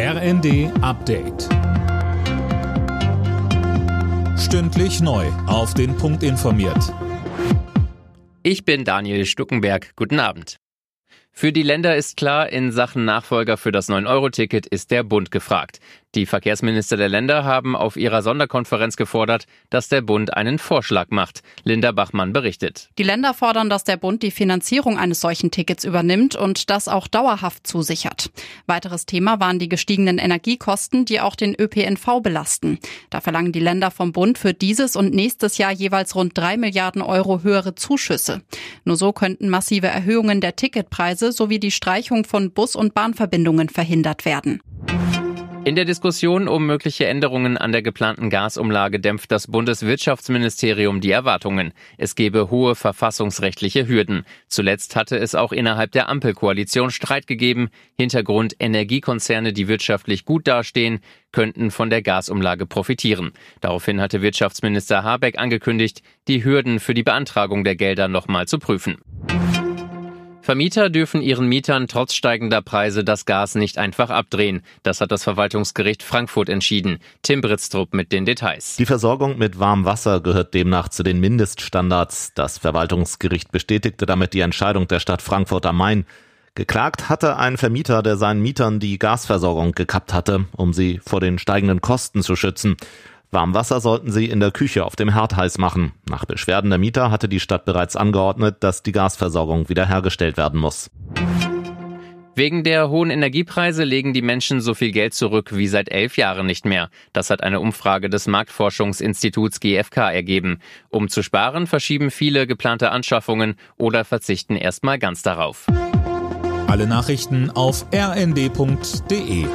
RND Update. Stündlich neu. Auf den Punkt informiert. Ich bin Daniel Stuckenberg. Guten Abend. Für die Länder ist klar, in Sachen Nachfolger für das 9-Euro-Ticket ist der Bund gefragt. Die Verkehrsminister der Länder haben auf ihrer Sonderkonferenz gefordert, dass der Bund einen Vorschlag macht. Linda Bachmann berichtet. Die Länder fordern, dass der Bund die Finanzierung eines solchen Tickets übernimmt und das auch dauerhaft zusichert. Weiteres Thema waren die gestiegenen Energiekosten, die auch den ÖPNV belasten. Da verlangen die Länder vom Bund für dieses und nächstes Jahr jeweils rund drei Milliarden Euro höhere Zuschüsse. Nur so könnten massive Erhöhungen der Ticketpreise sowie die Streichung von Bus- und Bahnverbindungen verhindert werden. In der Diskussion um mögliche Änderungen an der geplanten Gasumlage dämpft das Bundeswirtschaftsministerium die Erwartungen. Es gebe hohe verfassungsrechtliche Hürden. Zuletzt hatte es auch innerhalb der Ampelkoalition Streit gegeben. Hintergrund Energiekonzerne, die wirtschaftlich gut dastehen, könnten von der Gasumlage profitieren. Daraufhin hatte Wirtschaftsminister Habeck angekündigt, die Hürden für die Beantragung der Gelder nochmal zu prüfen. Vermieter dürfen ihren Mietern trotz steigender Preise das Gas nicht einfach abdrehen. Das hat das Verwaltungsgericht Frankfurt entschieden. Tim Britztrup mit den Details. Die Versorgung mit warmem Wasser gehört demnach zu den Mindeststandards. Das Verwaltungsgericht bestätigte damit die Entscheidung der Stadt Frankfurt am Main. Geklagt hatte ein Vermieter, der seinen Mietern die Gasversorgung gekappt hatte, um sie vor den steigenden Kosten zu schützen. Warmwasser sollten sie in der Küche auf dem Herd heiß machen. Nach Beschwerden der Mieter hatte die Stadt bereits angeordnet, dass die Gasversorgung wiederhergestellt werden muss. Wegen der hohen Energiepreise legen die Menschen so viel Geld zurück wie seit elf Jahren nicht mehr. Das hat eine Umfrage des Marktforschungsinstituts GfK ergeben. Um zu sparen, verschieben viele geplante Anschaffungen oder verzichten erstmal ganz darauf. Alle Nachrichten auf rnd.de